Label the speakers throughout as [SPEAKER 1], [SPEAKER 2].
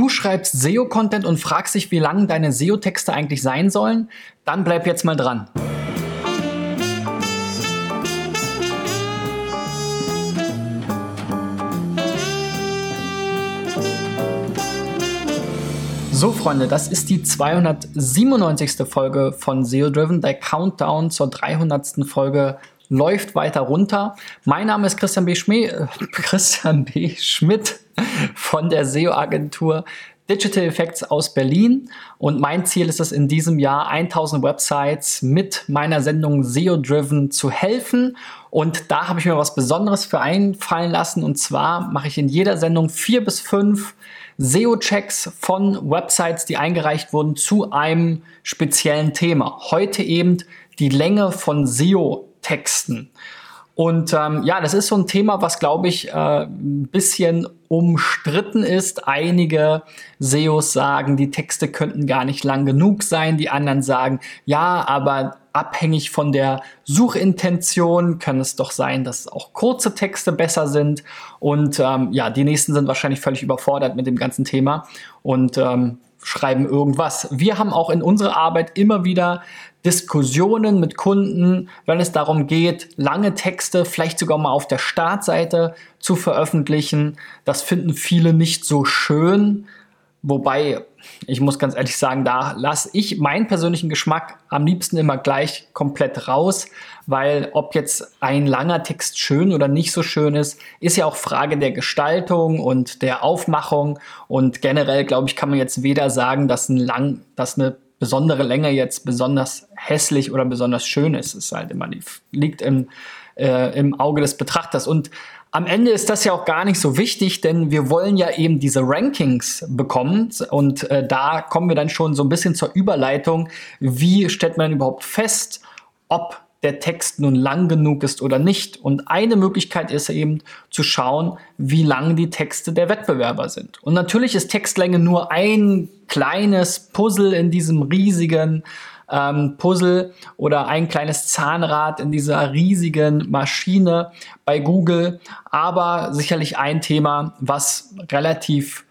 [SPEAKER 1] Du schreibst SEO-Content und fragst dich, wie lang deine SEO-Texte eigentlich sein sollen? Dann bleib jetzt mal dran. So, Freunde, das ist die 297. Folge von SEO Driven. Der Countdown zur 300. Folge läuft weiter runter. Mein Name ist Christian B. Schmidt, äh, Christian B. Schmidt von der SEO-Agentur Digital Effects aus Berlin. Und mein Ziel ist es in diesem Jahr, 1000 Websites mit meiner Sendung SEO Driven zu helfen. Und da habe ich mir was Besonderes für einfallen lassen. Und zwar mache ich in jeder Sendung vier bis fünf SEO-Checks von Websites, die eingereicht wurden zu einem speziellen Thema. Heute eben die Länge von SEO-Texten. Und ähm, ja, das ist so ein Thema, was, glaube ich, äh, ein bisschen umstritten ist. Einige SEOs sagen, die Texte könnten gar nicht lang genug sein. Die anderen sagen, ja, aber abhängig von der Suchintention kann es doch sein, dass auch kurze Texte besser sind. Und ähm, ja, die nächsten sind wahrscheinlich völlig überfordert mit dem ganzen Thema. Und ähm, schreiben irgendwas. Wir haben auch in unserer Arbeit immer wieder Diskussionen mit Kunden, wenn es darum geht, lange Texte vielleicht sogar mal auf der Startseite zu veröffentlichen. Das finden viele nicht so schön. Wobei, ich muss ganz ehrlich sagen, da lasse ich meinen persönlichen Geschmack am liebsten immer gleich komplett raus, weil ob jetzt ein langer Text schön oder nicht so schön ist, ist ja auch Frage der Gestaltung und der Aufmachung. Und generell, glaube ich, kann man jetzt weder sagen, dass ein lang, dass eine besondere Länge jetzt besonders hässlich oder besonders schön ist. Es ist halt immer, liegt im, äh, im Auge des Betrachters. Und am Ende ist das ja auch gar nicht so wichtig, denn wir wollen ja eben diese Rankings bekommen und äh, da kommen wir dann schon so ein bisschen zur Überleitung. Wie stellt man überhaupt fest, ob der Text nun lang genug ist oder nicht? Und eine Möglichkeit ist eben zu schauen, wie lang die Texte der Wettbewerber sind. Und natürlich ist Textlänge nur ein kleines Puzzle in diesem riesigen ähm, Puzzle oder ein kleines Zahnrad in dieser riesigen Maschine bei Google, aber sicherlich ein Thema, was relativ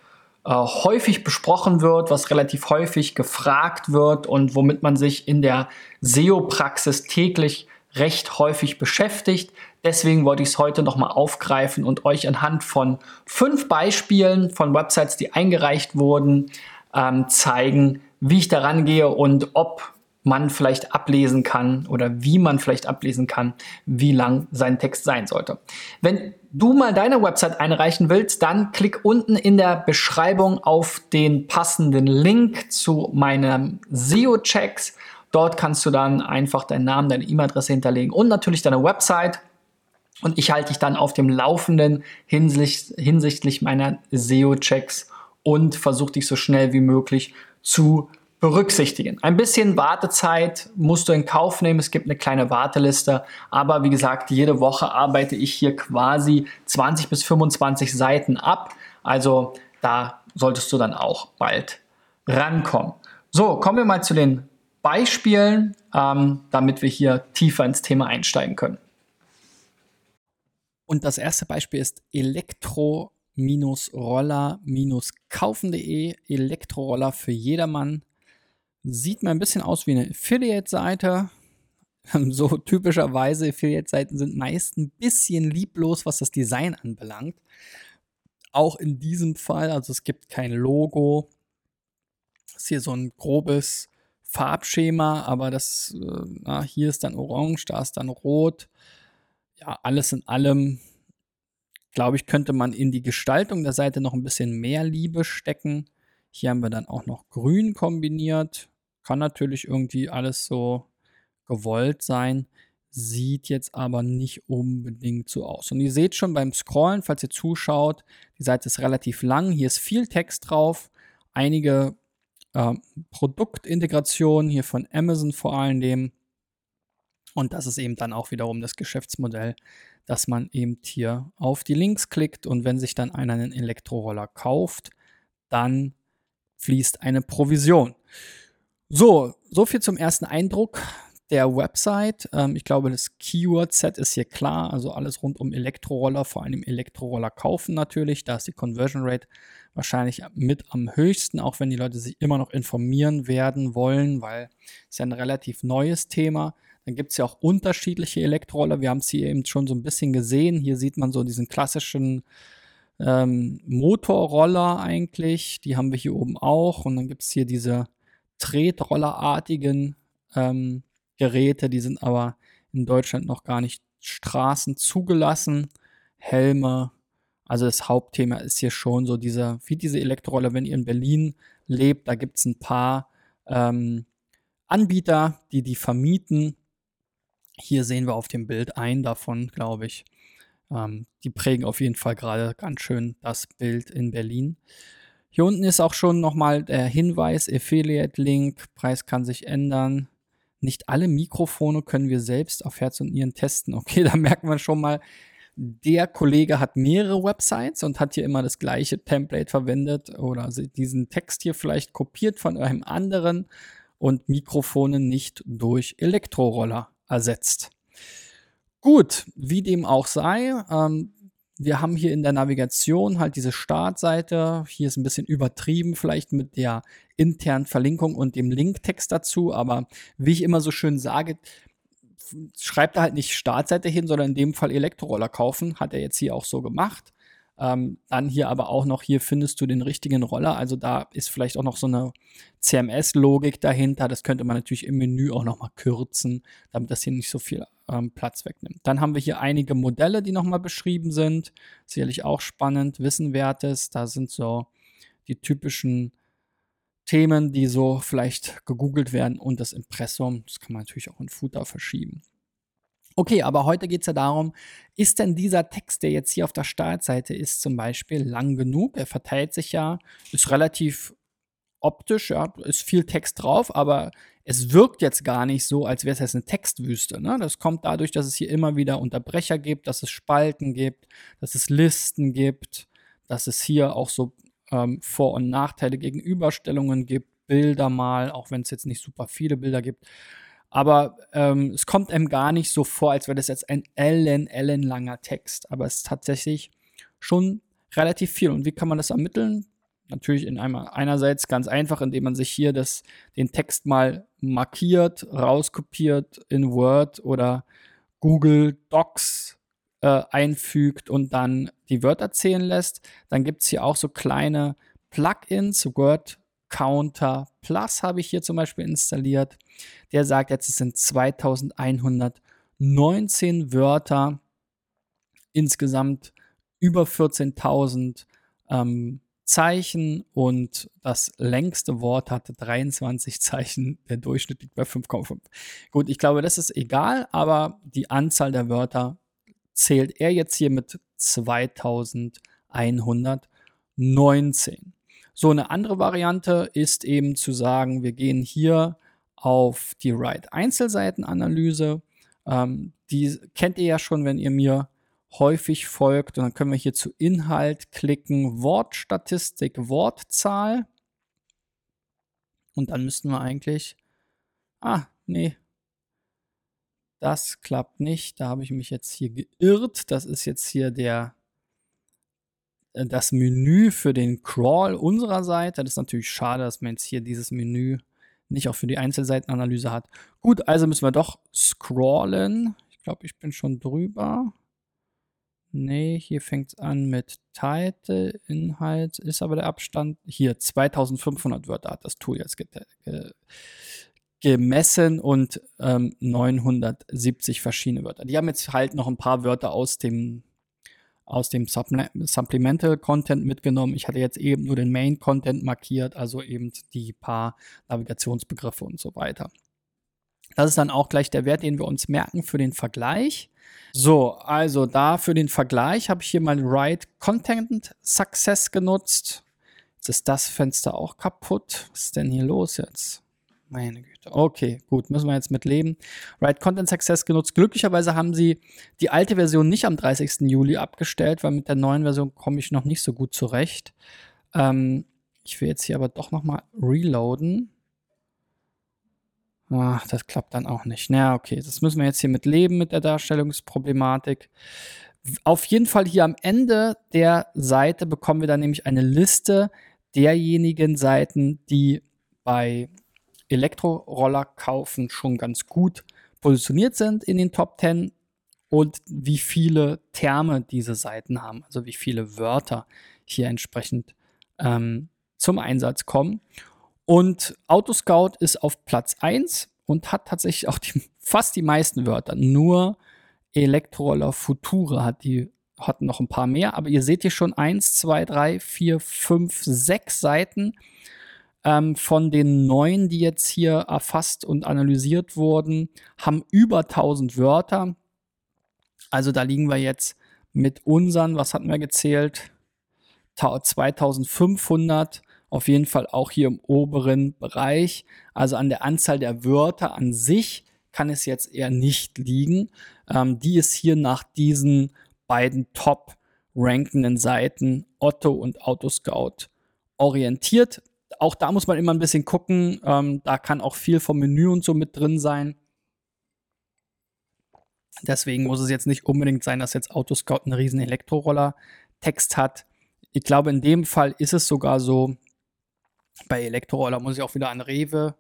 [SPEAKER 1] äh, häufig besprochen wird, was relativ häufig gefragt wird und womit man sich in der SEO-Praxis täglich recht häufig beschäftigt. Deswegen wollte ich es heute nochmal aufgreifen und euch anhand von fünf Beispielen von Websites, die eingereicht wurden, ähm, zeigen, wie ich daran gehe und ob man vielleicht ablesen kann oder wie man vielleicht ablesen kann, wie lang sein Text sein sollte. Wenn du mal deine Website einreichen willst, dann klick unten in der Beschreibung auf den passenden Link zu meinem SEO-Checks. Dort kannst du dann einfach deinen Namen, deine E-Mail-Adresse hinterlegen und natürlich deine Website. Und ich halte dich dann auf dem Laufenden hinsicht, hinsichtlich meiner SEO-Checks und versuche dich so schnell wie möglich zu berücksichtigen. Ein bisschen Wartezeit musst du in Kauf nehmen. Es gibt eine kleine Warteliste. Aber wie gesagt, jede Woche arbeite ich hier quasi 20 bis 25 Seiten ab. Also da solltest du dann auch bald rankommen. So, kommen wir mal zu den Beispielen, ähm, damit wir hier tiefer ins Thema einsteigen können. Und das erste Beispiel ist Elektro-Roller-Kaufen.de. Elektroroller für jedermann Sieht mal ein bisschen aus wie eine Affiliate-Seite. So typischerweise Affiliate-Seiten sind meist ein bisschen lieblos, was das Design anbelangt. Auch in diesem Fall, also es gibt kein Logo. Ist hier so ein grobes Farbschema, aber das, äh, na, hier ist dann orange, da ist dann rot. Ja, alles in allem, glaube ich, könnte man in die Gestaltung der Seite noch ein bisschen mehr Liebe stecken. Hier haben wir dann auch noch grün kombiniert. Kann natürlich irgendwie alles so gewollt sein. Sieht jetzt aber nicht unbedingt so aus. Und ihr seht schon beim Scrollen, falls ihr zuschaut, die Seite ist relativ lang. Hier ist viel Text drauf. Einige äh, Produktintegrationen hier von Amazon vor allem. Und das ist eben dann auch wiederum das Geschäftsmodell, dass man eben hier auf die Links klickt und wenn sich dann einer einen Elektroroller kauft, dann fließt eine Provision. So, so viel zum ersten Eindruck der Website. Ähm, ich glaube, das Keyword-Set ist hier klar. Also alles rund um Elektroroller, vor allem Elektroroller kaufen natürlich. Da ist die Conversion Rate wahrscheinlich mit am höchsten, auch wenn die Leute sich immer noch informieren werden wollen, weil es ja ein relativ neues Thema. Dann gibt es ja auch unterschiedliche Elektroroller. Wir haben es hier eben schon so ein bisschen gesehen. Hier sieht man so diesen klassischen ähm, Motorroller eigentlich. Die haben wir hier oben auch. Und dann gibt es hier diese Tretrollerartigen ähm, Geräte. Die sind aber in Deutschland noch gar nicht Straßen zugelassen. Helme. Also das Hauptthema ist hier schon so dieser, wie diese Elektroroller, wenn ihr in Berlin lebt, da gibt es ein paar ähm, Anbieter, die die vermieten. Hier sehen wir auf dem Bild einen davon, glaube ich. Ähm, die prägen auf jeden Fall gerade ganz schön das Bild in Berlin. Hier unten ist auch schon nochmal der Hinweis, Affiliate-Link, Preis kann sich ändern. Nicht alle Mikrofone können wir selbst auf Herz und Nieren testen. Okay, da merkt man schon mal, der Kollege hat mehrere Websites und hat hier immer das gleiche Template verwendet oder diesen Text hier vielleicht kopiert von einem anderen und Mikrofone nicht durch Elektroroller ersetzt. Gut, wie dem auch sei, ähm, wir haben hier in der Navigation halt diese Startseite. Hier ist ein bisschen übertrieben vielleicht mit der internen Verlinkung und dem Linktext dazu. Aber wie ich immer so schön sage, schreibt er halt nicht Startseite hin, sondern in dem Fall Elektroroller kaufen. Hat er jetzt hier auch so gemacht. Ähm, dann hier aber auch noch, hier findest du den richtigen Roller. Also da ist vielleicht auch noch so eine CMS-Logik dahinter. Das könnte man natürlich im Menü auch noch mal kürzen, damit das hier nicht so viel ähm, Platz wegnimmt. Dann haben wir hier einige Modelle, die nochmal beschrieben sind. Sicherlich auch spannend, Wissenwertes. Da sind so die typischen Themen, die so vielleicht gegoogelt werden und das Impressum. Das kann man natürlich auch in Footer verschieben. Okay, aber heute geht es ja darum, ist denn dieser Text, der jetzt hier auf der Startseite ist, zum Beispiel lang genug? Er verteilt sich ja, ist relativ optisch, ja, ist viel Text drauf, aber es wirkt jetzt gar nicht so, als wäre es jetzt eine Textwüste. Ne? Das kommt dadurch, dass es hier immer wieder Unterbrecher gibt, dass es Spalten gibt, dass es Listen gibt, dass es hier auch so ähm, Vor- und Nachteile, Gegenüberstellungen gibt, Bilder mal, auch wenn es jetzt nicht super viele Bilder gibt. Aber ähm, es kommt einem gar nicht so vor, als wäre das jetzt ein ellen, ellenlanger Text. Aber es ist tatsächlich schon relativ viel. Und wie kann man das ermitteln? Natürlich in einmal, einerseits ganz einfach, indem man sich hier das, den Text mal markiert, rauskopiert in Word oder Google Docs äh, einfügt und dann die Wörter zählen lässt. Dann gibt es hier auch so kleine Plugins, Word Counter Plus habe ich hier zum Beispiel installiert. Der sagt jetzt, es sind 2119 Wörter, insgesamt über 14.000 ähm, Zeichen und das längste Wort hatte 23 Zeichen, der Durchschnitt liegt bei 5,5. Gut, ich glaube, das ist egal, aber die Anzahl der Wörter zählt er jetzt hier mit 2119. So, eine andere Variante ist eben zu sagen, wir gehen hier auf die Write-Einzelseitenanalyse. Ähm, die kennt ihr ja schon, wenn ihr mir häufig folgt. Und dann können wir hier zu Inhalt klicken, Wortstatistik, Wortzahl. Und dann müssten wir eigentlich. Ah, nee. Das klappt nicht. Da habe ich mich jetzt hier geirrt. Das ist jetzt hier der das Menü für den Crawl unserer Seite. Das ist natürlich schade, dass man jetzt hier dieses Menü nicht auch für die Einzelseitenanalyse hat. Gut, also müssen wir doch scrollen. Ich glaube, ich bin schon drüber. Nee, hier fängt es an mit Title, Inhalt, ist aber der Abstand. Hier, 2500 Wörter hat das Tool jetzt ge ge gemessen und ähm, 970 verschiedene Wörter. Die haben jetzt halt noch ein paar Wörter aus dem aus dem Supplemental Content mitgenommen. Ich hatte jetzt eben nur den Main Content markiert, also eben die paar Navigationsbegriffe und so weiter. Das ist dann auch gleich der Wert, den wir uns merken für den Vergleich. So, also da für den Vergleich habe ich hier mal Write Content Success genutzt. Jetzt ist das Fenster auch kaputt. Was ist denn hier los jetzt? Meine Güte. Okay, gut, müssen wir jetzt mit leben. Write Content Success genutzt. Glücklicherweise haben sie die alte Version nicht am 30. Juli abgestellt, weil mit der neuen Version komme ich noch nicht so gut zurecht. Ähm, ich will jetzt hier aber doch nochmal reloaden. Ach, das klappt dann auch nicht. Na, okay, das müssen wir jetzt hier mit leben mit der Darstellungsproblematik. Auf jeden Fall hier am Ende der Seite bekommen wir dann nämlich eine Liste derjenigen Seiten, die bei Elektroroller kaufen schon ganz gut positioniert sind in den Top 10 und wie viele Terme diese Seiten haben, also wie viele Wörter hier entsprechend ähm, zum Einsatz kommen. Und Autoscout ist auf Platz 1 und hat tatsächlich auch die, fast die meisten Wörter. Nur Elektroroller Futura hat die hat noch ein paar mehr, aber ihr seht hier schon 1, 2, 3, 4, 5, 6 Seiten ähm, von den neun, die jetzt hier erfasst und analysiert wurden, haben über 1000 Wörter. Also da liegen wir jetzt mit unseren, was hatten wir gezählt? 2500 auf jeden Fall auch hier im oberen Bereich. Also an der Anzahl der Wörter an sich kann es jetzt eher nicht liegen. Ähm, die ist hier nach diesen beiden top rankenden Seiten Otto und Autoscout orientiert. Auch da muss man immer ein bisschen gucken. Ähm, da kann auch viel vom Menü und so mit drin sein. Deswegen muss es jetzt nicht unbedingt sein, dass jetzt Autoscout einen riesen Elektroroller-Text hat. Ich glaube, in dem Fall ist es sogar so, bei Elektroroller muss ich auch wieder an Rewe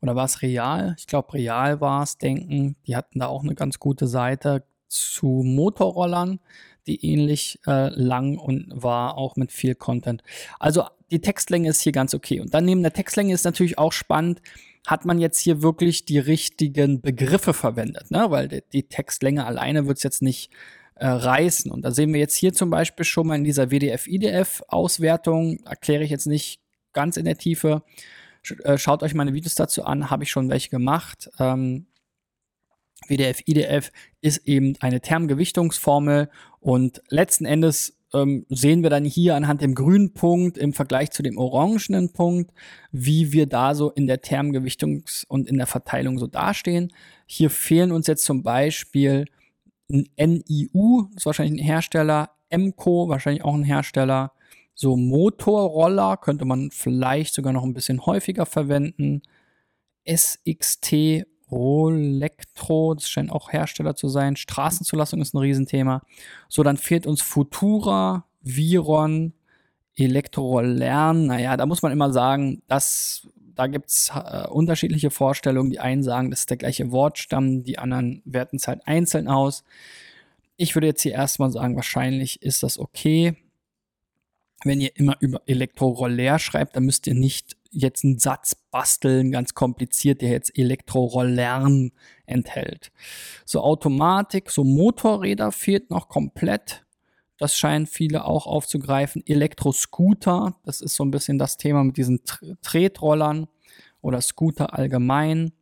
[SPEAKER 1] oder war es Real? Ich glaube, Real war es, denken. Die hatten da auch eine ganz gute Seite zu Motorrollern, die ähnlich äh, lang und war, auch mit viel Content. Also die Textlänge ist hier ganz okay. Und dann neben der Textlänge ist natürlich auch spannend, hat man jetzt hier wirklich die richtigen Begriffe verwendet, ne? weil die, die Textlänge alleine wird es jetzt nicht äh, reißen. Und da sehen wir jetzt hier zum Beispiel schon mal in dieser WDF-IDF-Auswertung, erkläre ich jetzt nicht ganz in der Tiefe. Äh, schaut euch meine Videos dazu an, habe ich schon welche gemacht. Ähm, WDF, IDF ist eben eine Termgewichtungsformel und letzten Endes ähm, sehen wir dann hier anhand dem grünen Punkt im Vergleich zu dem orangenen Punkt, wie wir da so in der Termgewichtungs- und in der Verteilung so dastehen. Hier fehlen uns jetzt zum Beispiel ein NIU, ist wahrscheinlich ein Hersteller, MCO, wahrscheinlich auch ein Hersteller, so Motorroller könnte man vielleicht sogar noch ein bisschen häufiger verwenden. SXT Rolektro, das scheint auch Hersteller zu sein. Straßenzulassung ist ein Riesenthema. So, dann fehlt uns Futura, Viron, Elektrolern. Naja, da muss man immer sagen, dass da gibt es äh, unterschiedliche Vorstellungen. Die einen sagen, das ist der gleiche Wortstamm, die anderen werten es halt einzeln aus. Ich würde jetzt hier erstmal sagen, wahrscheinlich ist das okay wenn ihr immer über Elektroroller schreibt, dann müsst ihr nicht jetzt einen Satz basteln, ganz kompliziert, der jetzt Elektrorollern enthält. So Automatik, so Motorräder fehlt noch komplett. Das scheinen viele auch aufzugreifen. Elektroscooter, das ist so ein bisschen das Thema mit diesen Tretrollern oder Scooter allgemein.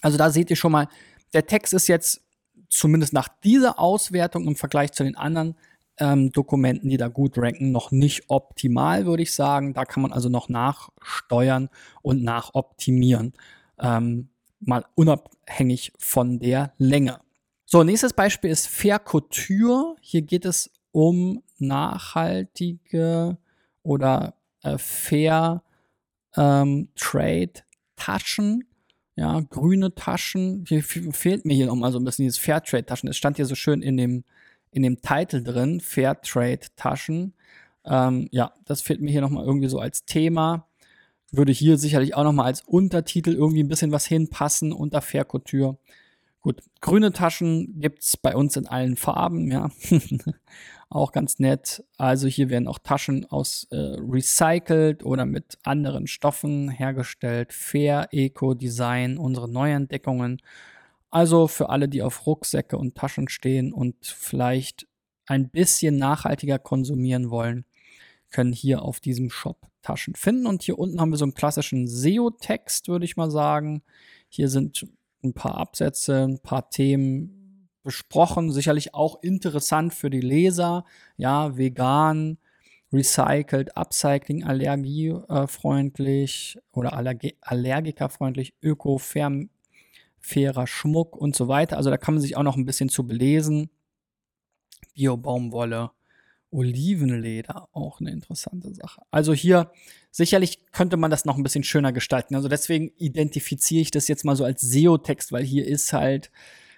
[SPEAKER 1] Also da seht ihr schon mal, der Text ist jetzt zumindest nach dieser Auswertung im Vergleich zu den anderen ähm, Dokumenten, die da gut ranken, noch nicht optimal, würde ich sagen. Da kann man also noch nachsteuern und nachoptimieren. Ähm, mal unabhängig von der Länge. So, nächstes Beispiel ist Fair Couture. Hier geht es um nachhaltige oder äh, Fair ähm, Trade Taschen. Ja, grüne Taschen. Hier fehlt mir hier noch mal so ein bisschen dieses Fairtrade Taschen. Es stand hier so schön in dem in dem Titel drin, Fairtrade-Taschen. Ähm, ja, das fehlt mir hier nochmal irgendwie so als Thema. Würde hier sicherlich auch nochmal als Untertitel irgendwie ein bisschen was hinpassen unter Fair Couture. Gut, grüne Taschen gibt es bei uns in allen Farben, ja. auch ganz nett. Also hier werden auch Taschen aus äh, recycelt oder mit anderen Stoffen hergestellt. Fair, Eco, Design, unsere Neuentdeckungen. Also für alle, die auf Rucksäcke und Taschen stehen und vielleicht ein bisschen nachhaltiger konsumieren wollen, können hier auf diesem Shop Taschen finden. Und hier unten haben wir so einen klassischen SEO-Text, würde ich mal sagen. Hier sind ein paar Absätze, ein paar Themen besprochen. Sicherlich auch interessant für die Leser. Ja, vegan, recycelt, upcycling, allergiefreundlich oder allerg allergikerfreundlich, öko, fair, fairer Schmuck und so weiter. Also da kann man sich auch noch ein bisschen zu belesen. Bio-Baumwolle, Olivenleder, auch eine interessante Sache. Also hier sicherlich könnte man das noch ein bisschen schöner gestalten. Also deswegen identifiziere ich das jetzt mal so als SEO-Text, weil hier ist halt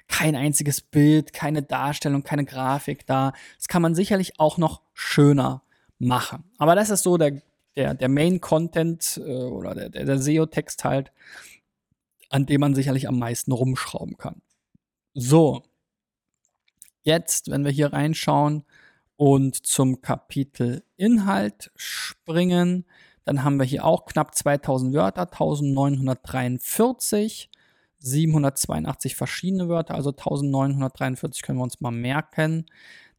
[SPEAKER 1] kein einziges Bild, keine Darstellung, keine Grafik da. Das kann man sicherlich auch noch schöner machen. Aber das ist so der, der, der Main-Content äh, oder der, der, der SEO-Text halt, an dem man sicherlich am meisten rumschrauben kann. So, jetzt, wenn wir hier reinschauen und zum Kapitel Inhalt springen, dann haben wir hier auch knapp 2000 Wörter, 1943, 782 verschiedene Wörter, also 1943 können wir uns mal merken.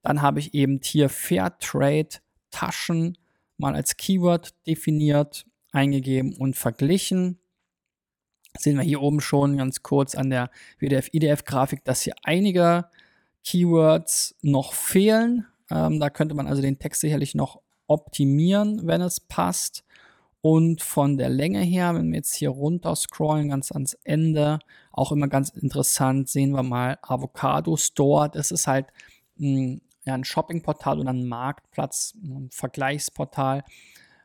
[SPEAKER 1] Dann habe ich eben hier Fairtrade Taschen mal als Keyword definiert, eingegeben und verglichen. Sehen wir hier oben schon ganz kurz an der WDF-IDF-Grafik, dass hier einige Keywords noch fehlen. Ähm, da könnte man also den Text sicherlich noch optimieren, wenn es passt. Und von der Länge her, wenn wir jetzt hier runter scrollen, ganz ans Ende, auch immer ganz interessant, sehen wir mal Avocado Store. Das ist halt ein, ja, ein Shoppingportal und ein Marktplatz, ein Vergleichsportal,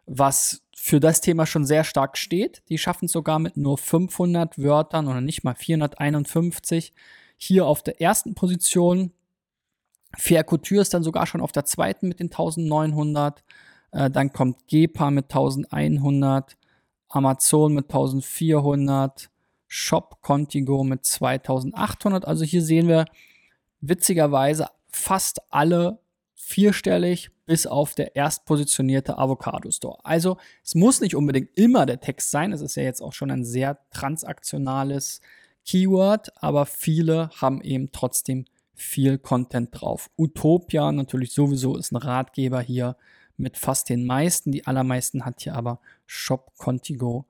[SPEAKER 1] was für das Thema schon sehr stark steht. Die schaffen es sogar mit nur 500 Wörtern oder nicht mal 451 hier auf der ersten Position. Fair Couture ist dann sogar schon auf der zweiten mit den 1900. Äh, dann kommt Gepa mit 1100, Amazon mit 1400, Shop Contigo mit 2800. Also hier sehen wir witzigerweise fast alle vierstellig bis auf der erstpositionierte Avocado Store. Also es muss nicht unbedingt immer der Text sein. Es ist ja jetzt auch schon ein sehr transaktionales Keyword, aber viele haben eben trotzdem viel Content drauf. Utopia natürlich sowieso ist ein Ratgeber hier mit fast den meisten. Die allermeisten hat hier aber Shop, Contigo,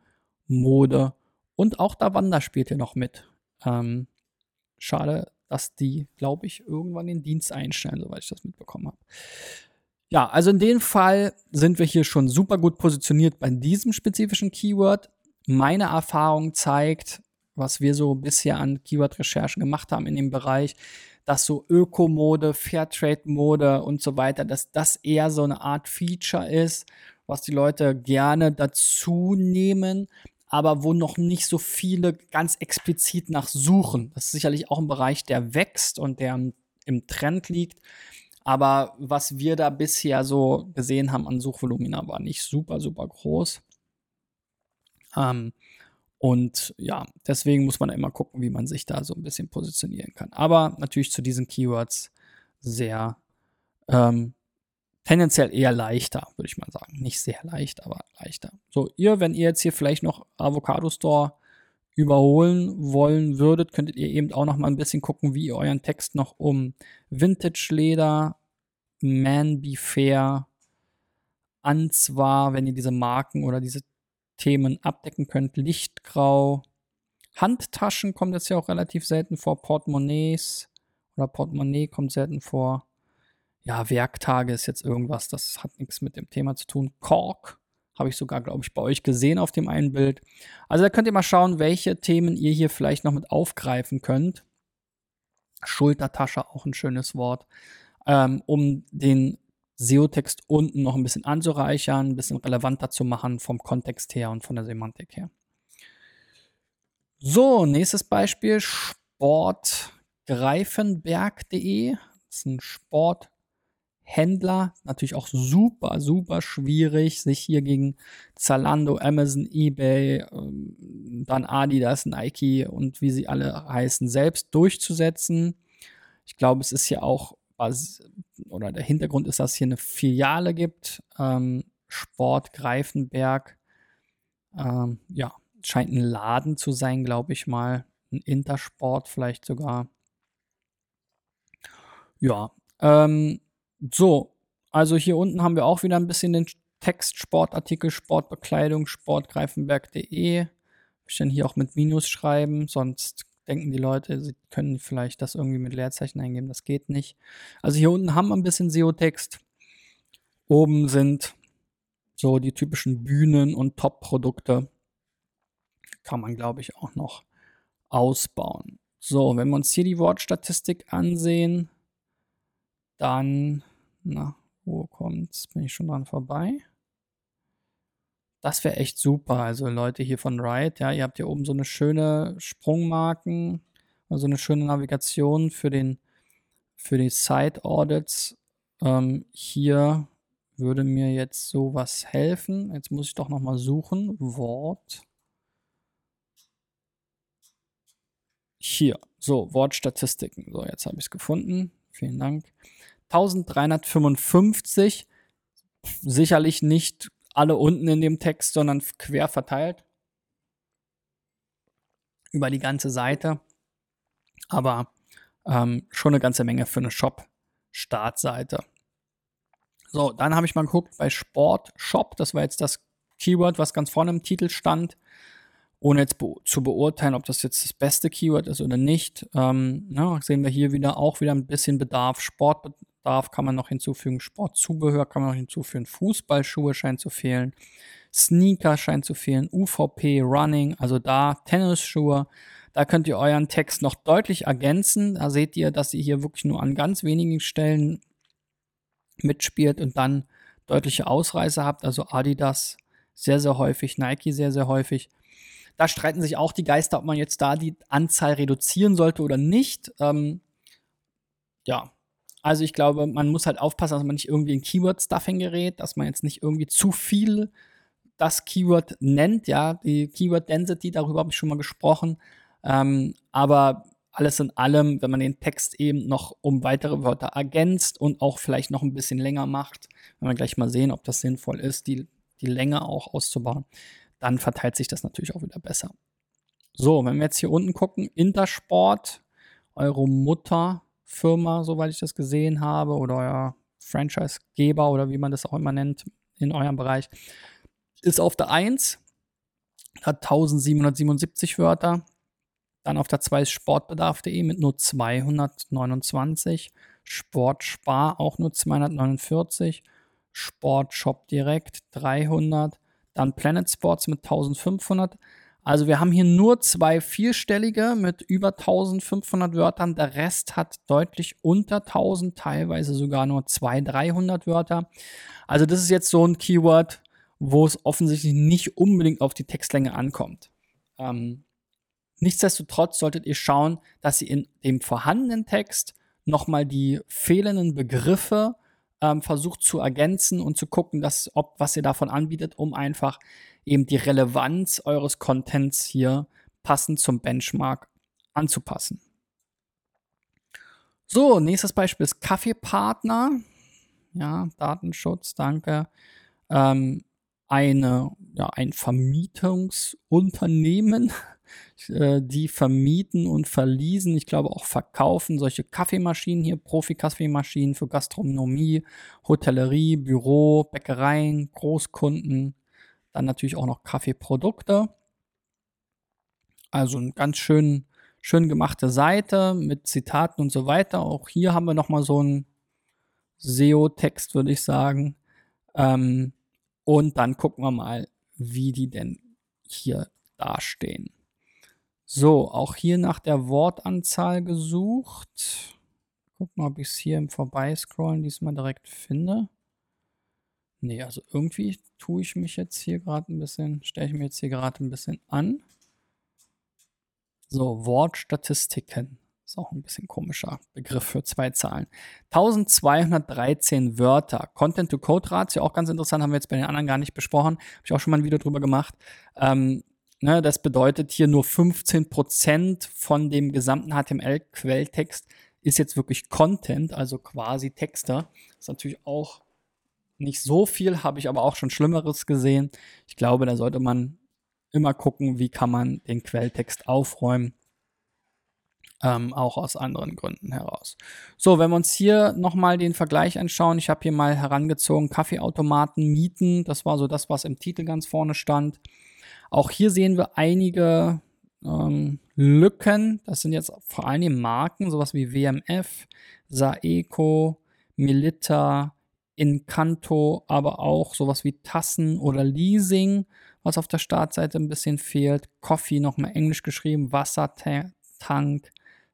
[SPEAKER 1] Mode und auch Davanda spielt hier noch mit. Ähm, schade, dass die, glaube ich, irgendwann den Dienst einstellen, soweit ich das mitbekommen habe. Ja, also in dem Fall sind wir hier schon super gut positioniert bei diesem spezifischen Keyword. Meine Erfahrung zeigt, was wir so bisher an Keyword-Recherchen gemacht haben in dem Bereich, dass so Ökomode, Fairtrade-Mode und so weiter, dass das eher so eine Art Feature ist, was die Leute gerne dazu nehmen, aber wo noch nicht so viele ganz explizit nach suchen. Das ist sicherlich auch ein Bereich, der wächst und der im Trend liegt. Aber was wir da bisher so gesehen haben an Suchvolumina war nicht super, super groß. Ähm, und ja, deswegen muss man immer gucken, wie man sich da so ein bisschen positionieren kann. Aber natürlich zu diesen Keywords sehr ähm, tendenziell eher leichter, würde ich mal sagen. Nicht sehr leicht, aber leichter. So, ihr, wenn ihr jetzt hier vielleicht noch Avocado Store überholen wollen würdet, könntet ihr eben auch noch mal ein bisschen gucken, wie ihr euren Text noch um Vintage Leder, Man Be Fair, Anzwar, wenn ihr diese Marken oder diese Themen abdecken könnt. Lichtgrau. Handtaschen kommt jetzt ja auch relativ selten vor. Portemonnaies oder Portemonnaie kommt selten vor. Ja, Werktage ist jetzt irgendwas, das hat nichts mit dem Thema zu tun. Kork habe ich sogar, glaube ich, bei euch gesehen auf dem einen Bild. Also da könnt ihr mal schauen, welche Themen ihr hier vielleicht noch mit aufgreifen könnt. Schultertasche, auch ein schönes Wort, ähm, um den SEO-Text unten noch ein bisschen anzureichern, ein bisschen relevanter zu machen vom Kontext her und von der Semantik her. So, nächstes Beispiel: sportgreifenberg.de. Das ist ein Sporthändler. Natürlich auch super, super schwierig, sich hier gegen Zalando, Amazon, eBay, ähm, dann Adidas, Nike und wie sie alle heißen, selbst durchzusetzen. Ich glaube, es ist hier auch oder der Hintergrund ist, dass es hier eine Filiale gibt, ähm, Sport Greifenberg. Ähm, ja, scheint ein Laden zu sein, glaube ich mal. Ein Intersport vielleicht sogar. Ja, ähm, so, also hier unten haben wir auch wieder ein bisschen den Text, Sportartikel, Sportbekleidung, sportgreifenberg.de. Ich dann hier auch mit Minus schreiben, sonst denken die Leute, sie können vielleicht das irgendwie mit Leerzeichen eingeben. Das geht nicht. Also hier unten haben wir ein bisschen SEO-Text. Oben sind so die typischen Bühnen und Top-Produkte. Kann man, glaube ich, auch noch ausbauen. So, wenn wir uns hier die Wortstatistik ansehen, dann, na, wo kommt's? Bin ich schon dran vorbei? Das wäre echt super. Also Leute hier von Riot, ja, ihr habt hier oben so eine schöne Sprungmarken Also eine schöne Navigation für den für die Site Audits. Ähm, hier würde mir jetzt sowas helfen. Jetzt muss ich doch noch mal suchen. Wort. Hier. So, Wortstatistiken. So, jetzt habe ich es gefunden. Vielen Dank. 1355. Sicherlich nicht alle unten in dem Text, sondern quer verteilt. Über die ganze Seite. Aber ähm, schon eine ganze Menge für eine Shop-Startseite. So, dann habe ich mal geguckt bei Sport Shop. Das war jetzt das Keyword, was ganz vorne im Titel stand. Ohne jetzt be zu beurteilen, ob das jetzt das beste Keyword ist oder nicht. Ähm, ja, sehen wir hier wieder auch wieder ein bisschen Bedarf. Sportbedarf kann man noch hinzufügen. Sportzubehör kann man noch hinzufügen. Fußballschuhe scheint zu fehlen. Sneaker scheint zu fehlen. UVP, Running, also da Tennisschuhe. Da könnt ihr euren Text noch deutlich ergänzen. Da seht ihr, dass ihr hier wirklich nur an ganz wenigen Stellen mitspielt und dann deutliche Ausreißer habt. Also Adidas sehr, sehr häufig, Nike sehr, sehr häufig. Da streiten sich auch die Geister, ob man jetzt da die Anzahl reduzieren sollte oder nicht. Ähm, ja, also ich glaube, man muss halt aufpassen, dass man nicht irgendwie in Keyword-Stuffing gerät, dass man jetzt nicht irgendwie zu viel das Keyword nennt. Ja, die Keyword Density, darüber habe ich schon mal gesprochen. Ähm, aber alles in allem, wenn man den Text eben noch um weitere Wörter ergänzt und auch vielleicht noch ein bisschen länger macht, wenn wir gleich mal sehen, ob das sinnvoll ist, die, die Länge auch auszubauen, dann verteilt sich das natürlich auch wieder besser. So, wenn wir jetzt hier unten gucken, Intersport, eure Mutterfirma, soweit ich das gesehen habe, oder euer Franchisegeber oder wie man das auch immer nennt in eurem Bereich, ist auf der 1, hat 1777 Wörter. Dann auf der 2 ist sportbedarf.de mit nur 229. Sportspar auch nur 249. Sportshop direkt 300. Dann Planet Sports mit 1500. Also wir haben hier nur zwei vierstellige mit über 1500 Wörtern. Der Rest hat deutlich unter 1000, teilweise sogar nur 200, 300 Wörter. Also das ist jetzt so ein Keyword, wo es offensichtlich nicht unbedingt auf die Textlänge ankommt. Ähm, Nichtsdestotrotz solltet ihr schauen, dass ihr in dem vorhandenen Text nochmal die fehlenden Begriffe ähm, versucht zu ergänzen und zu gucken, dass, ob was ihr davon anbietet, um einfach eben die Relevanz eures Contents hier passend zum Benchmark anzupassen. So, nächstes Beispiel ist Kaffeepartner. Ja, Datenschutz, danke. Ähm, eine, ja, ein Vermietungsunternehmen äh, die vermieten und verließen, ich glaube auch verkaufen solche Kaffeemaschinen hier, Profi-Kaffeemaschinen für Gastronomie, Hotellerie, Büro, Bäckereien, Großkunden, dann natürlich auch noch Kaffeeprodukte. Also eine ganz schön, schön gemachte Seite mit Zitaten und so weiter. Auch hier haben wir nochmal so einen SEO-Text, würde ich sagen. Ähm, und dann gucken wir mal, wie die denn hier dastehen. So, auch hier nach der Wortanzahl gesucht. Guck mal, ob ich es hier im Vorbeiscrollen diesmal direkt finde. Nee, also irgendwie tue ich mich jetzt hier gerade ein bisschen, stelle ich mir jetzt hier gerade ein bisschen an. So, Wortstatistiken. Ist auch ein bisschen komischer Begriff für zwei Zahlen. 1213 Wörter. Content-to-Code-Ratio, auch ganz interessant, haben wir jetzt bei den anderen gar nicht besprochen. Habe ich auch schon mal ein Video drüber gemacht. Ähm, Ne, das bedeutet hier nur 15% von dem gesamten HTML-Quelltext ist jetzt wirklich Content, also quasi Texte. Ist natürlich auch nicht so viel, habe ich aber auch schon Schlimmeres gesehen. Ich glaube, da sollte man immer gucken, wie kann man den Quelltext aufräumen. Ähm, auch aus anderen Gründen heraus. So, wenn wir uns hier nochmal den Vergleich anschauen, ich habe hier mal herangezogen, Kaffeeautomaten mieten, das war so das, was im Titel ganz vorne stand. Auch hier sehen wir einige ähm, Lücken. Das sind jetzt vor allem Marken, sowas wie WMF, Saeco, Melita, Encanto, aber auch sowas wie Tassen oder Leasing, was auf der Startseite ein bisschen fehlt. Coffee nochmal englisch geschrieben, Wassertank,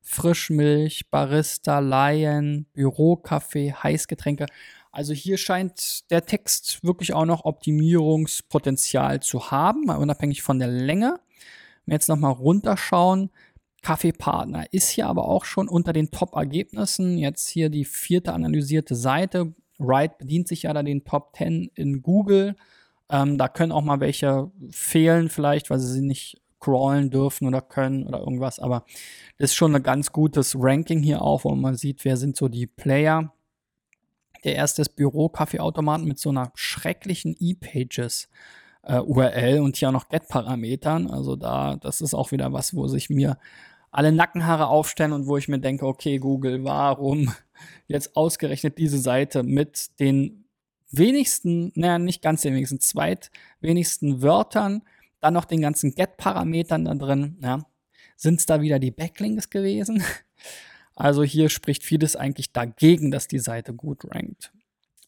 [SPEAKER 1] Frischmilch, Barista, Lion, Bürokaffee, Heißgetränke. Also hier scheint der Text wirklich auch noch Optimierungspotenzial zu haben, unabhängig von der Länge. Wenn wir jetzt nochmal runterschauen, Kaffeepartner ist hier aber auch schon unter den Top-Ergebnissen. Jetzt hier die vierte analysierte Seite. Wright bedient sich ja da den Top 10 in Google. Ähm, da können auch mal welche fehlen, vielleicht, weil sie sie nicht crawlen dürfen oder können oder irgendwas. Aber das ist schon ein ganz gutes Ranking hier auch, wo man sieht, wer sind so die Player. Der erste ist Büro-Kaffeeautomaten mit so einer schrecklichen E-Pages. Äh, URL und hier auch noch Get-Parametern. Also da, das ist auch wieder was, wo sich mir alle Nackenhaare aufstellen und wo ich mir denke, okay, Google, warum jetzt ausgerechnet diese Seite mit den wenigsten, naja, nicht ganz den wenigsten, zweitwenigsten Wörtern, dann noch den ganzen Get-Parametern da drin, ja. Sind es da wieder die Backlinks gewesen? Also hier spricht vieles eigentlich dagegen, dass die Seite gut rankt.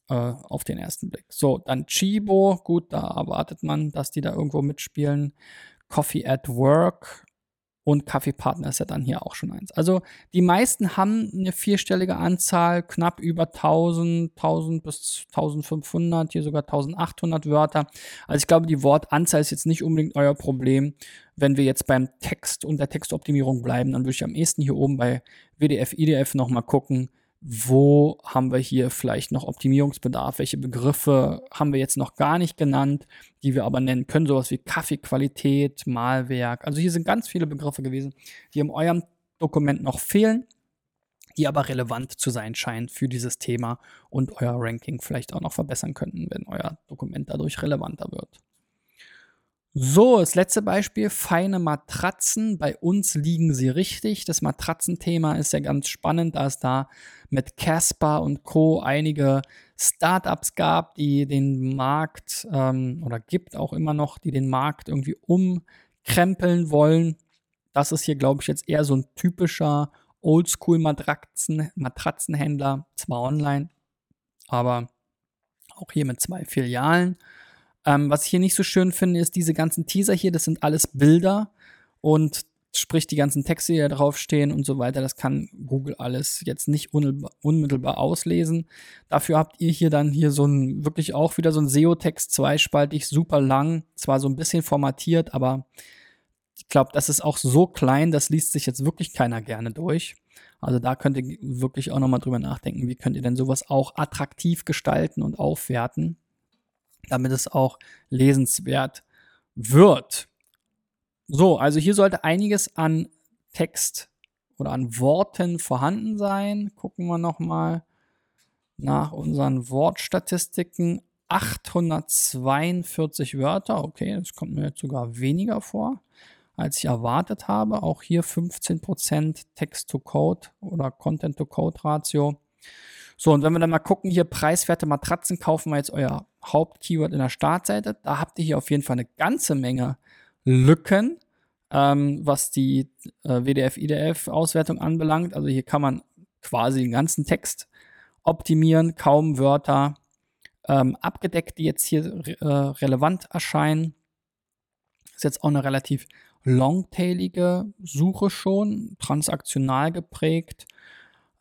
[SPEAKER 1] Äh, auf den ersten Blick. So, dann Chibo, gut, da erwartet man, dass die da irgendwo mitspielen. Coffee at Work, und Kaffeepartner ist ja dann hier auch schon eins. Also die meisten haben eine vierstellige Anzahl, knapp über 1000, 1000 bis 1500, hier sogar 1800 Wörter. Also ich glaube, die Wortanzahl ist jetzt nicht unbedingt euer Problem. Wenn wir jetzt beim Text und der Textoptimierung bleiben, dann würde ich am ehesten hier oben bei WDF, IDF nochmal gucken, wo haben wir hier vielleicht noch Optimierungsbedarf, welche Begriffe haben wir jetzt noch gar nicht genannt, die wir aber nennen können, sowas wie Kaffeequalität, Malwerk. Also hier sind ganz viele Begriffe gewesen, die in eurem Dokument noch fehlen, die aber relevant zu sein scheinen für dieses Thema und euer Ranking vielleicht auch noch verbessern könnten, wenn euer Dokument dadurch relevanter wird. So, das letzte Beispiel, feine Matratzen. Bei uns liegen sie richtig. Das Matratzenthema ist ja ganz spannend, da es da mit Casper und Co. einige Startups gab, die den Markt ähm, oder gibt auch immer noch, die den Markt irgendwie umkrempeln wollen. Das ist hier, glaube ich, jetzt eher so ein typischer Oldschool-Matratzen, Matratzenhändler, zwar online, aber auch hier mit zwei Filialen. Ähm, was ich hier nicht so schön finde, ist diese ganzen Teaser hier, das sind alles Bilder und sprich die ganzen Texte, die da draufstehen und so weiter, das kann Google alles jetzt nicht unmittelbar auslesen. Dafür habt ihr hier dann hier so ein, wirklich auch wieder so ein SEO-Text, zweispaltig, super lang, zwar so ein bisschen formatiert, aber ich glaube, das ist auch so klein, das liest sich jetzt wirklich keiner gerne durch. Also da könnt ihr wirklich auch nochmal drüber nachdenken, wie könnt ihr denn sowas auch attraktiv gestalten und aufwerten damit es auch lesenswert wird. So, also hier sollte einiges an Text oder an Worten vorhanden sein. Gucken wir nochmal nach unseren Wortstatistiken. 842 Wörter, okay, das kommt mir jetzt sogar weniger vor, als ich erwartet habe. Auch hier 15% Text-to-Code oder Content-to-Code-Ratio. So, und wenn wir dann mal gucken, hier preiswerte Matratzen kaufen wir jetzt euer Hauptkeyword in der Startseite. Da habt ihr hier auf jeden Fall eine ganze Menge Lücken, ähm, was die äh, WDF-IDF-Auswertung anbelangt. Also hier kann man quasi den ganzen Text optimieren, kaum Wörter ähm, abgedeckt, die jetzt hier äh, relevant erscheinen. Ist jetzt auch eine relativ longtailige Suche schon, transaktional geprägt.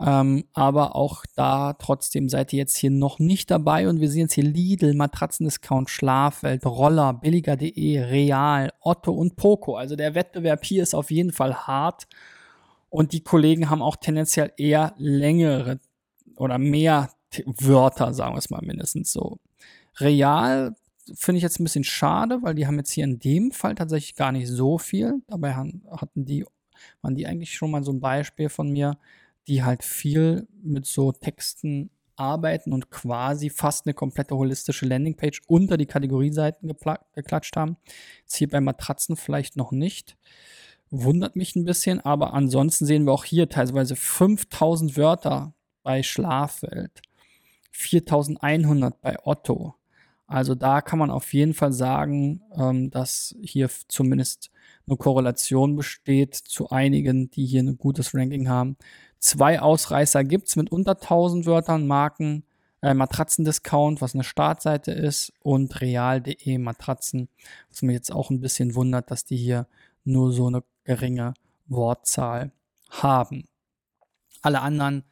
[SPEAKER 1] Ähm, aber auch da trotzdem seid ihr jetzt hier noch nicht dabei und wir sehen jetzt hier Lidl, Matratzendiscount, Schlafwelt, Roller, billiger.de, Real, Otto und Poco. Also der Wettbewerb hier ist auf jeden Fall hart und die Kollegen haben auch tendenziell eher längere oder mehr Wörter, sagen wir es mal mindestens so. Real finde ich jetzt ein bisschen schade, weil die haben jetzt hier in dem Fall tatsächlich gar nicht so viel. Dabei hatten die, waren die eigentlich schon mal so ein Beispiel von mir, die halt viel mit so Texten arbeiten und quasi fast eine komplette holistische Landingpage unter die Kategorieseiten geklatscht haben. Jetzt hier bei Matratzen vielleicht noch nicht. Wundert mich ein bisschen, aber ansonsten sehen wir auch hier teilweise 5000 Wörter bei Schlafwelt, 4100 bei Otto. Also da kann man auf jeden Fall sagen, ähm, dass hier zumindest eine Korrelation besteht zu einigen, die hier ein gutes Ranking haben. Zwei Ausreißer gibt es mit unter 1000 Wörtern, Marken, äh, Matratzendiscount, was eine Startseite ist, und real.de Matratzen, was mich jetzt auch ein bisschen wundert, dass die hier nur so eine geringe Wortzahl haben. Alle anderen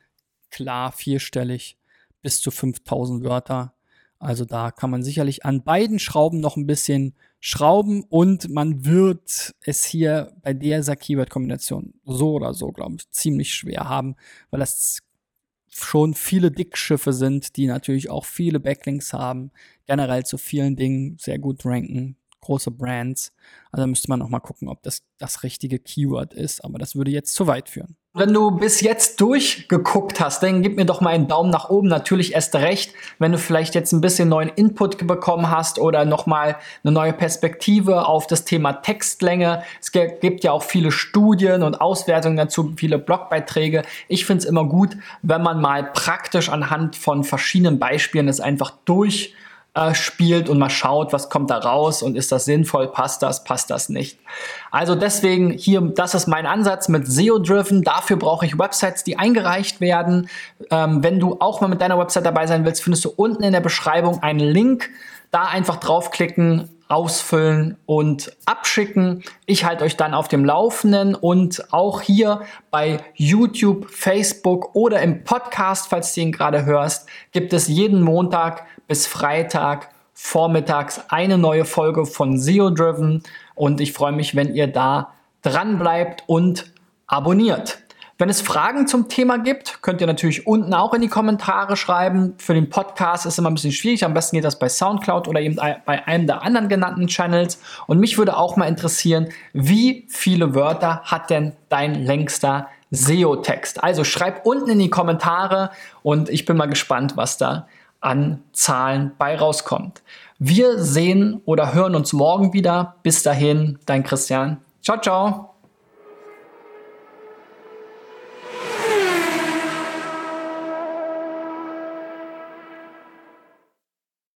[SPEAKER 1] klar vierstellig bis zu 5000 Wörter.
[SPEAKER 2] Also da kann man sicherlich an beiden Schrauben noch ein bisschen schrauben und man wird es hier bei dieser Keyword-Kombination so oder so, glaube ich, ziemlich schwer haben, weil das schon viele Dickschiffe sind, die natürlich auch viele Backlinks haben, generell zu vielen Dingen sehr gut ranken, große Brands. Also müsste man noch mal gucken, ob das das richtige Keyword ist, aber das würde jetzt zu weit führen.
[SPEAKER 1] Wenn du bis jetzt durchgeguckt hast, dann gib mir doch mal einen Daumen nach oben. Natürlich erst recht, wenn du vielleicht jetzt ein bisschen neuen Input bekommen hast oder noch mal eine neue Perspektive auf das Thema Textlänge. Es gibt ja auch viele Studien und Auswertungen dazu, viele Blogbeiträge. Ich finde es immer gut, wenn man mal praktisch anhand von verschiedenen Beispielen es einfach durch äh, spielt und mal schaut, was kommt da raus und ist das sinnvoll, passt das, passt das nicht. Also deswegen hier, das ist mein Ansatz mit SEO-Driven. Dafür brauche ich Websites, die eingereicht werden. Ähm, wenn du auch mal mit deiner Website dabei sein willst, findest du unten in der Beschreibung einen Link. Da einfach draufklicken, ausfüllen und abschicken. Ich halte euch dann auf dem Laufenden und auch hier bei YouTube, Facebook oder im Podcast, falls du ihn gerade hörst, gibt es jeden Montag bis Freitag vormittags eine neue Folge von SEO Driven und ich freue mich, wenn ihr da dran bleibt und abonniert. Wenn es Fragen zum Thema gibt, könnt ihr natürlich unten auch in die Kommentare schreiben. Für den Podcast ist immer ein bisschen schwierig. Am besten geht das bei SoundCloud oder eben bei einem der anderen genannten Channels. Und mich würde auch mal interessieren, wie viele Wörter hat denn dein längster SEO-Text? Also schreib unten in die Kommentare und ich bin mal gespannt, was da an Zahlen bei rauskommt. Wir sehen oder hören uns morgen wieder. Bis dahin, dein Christian. Ciao, ciao.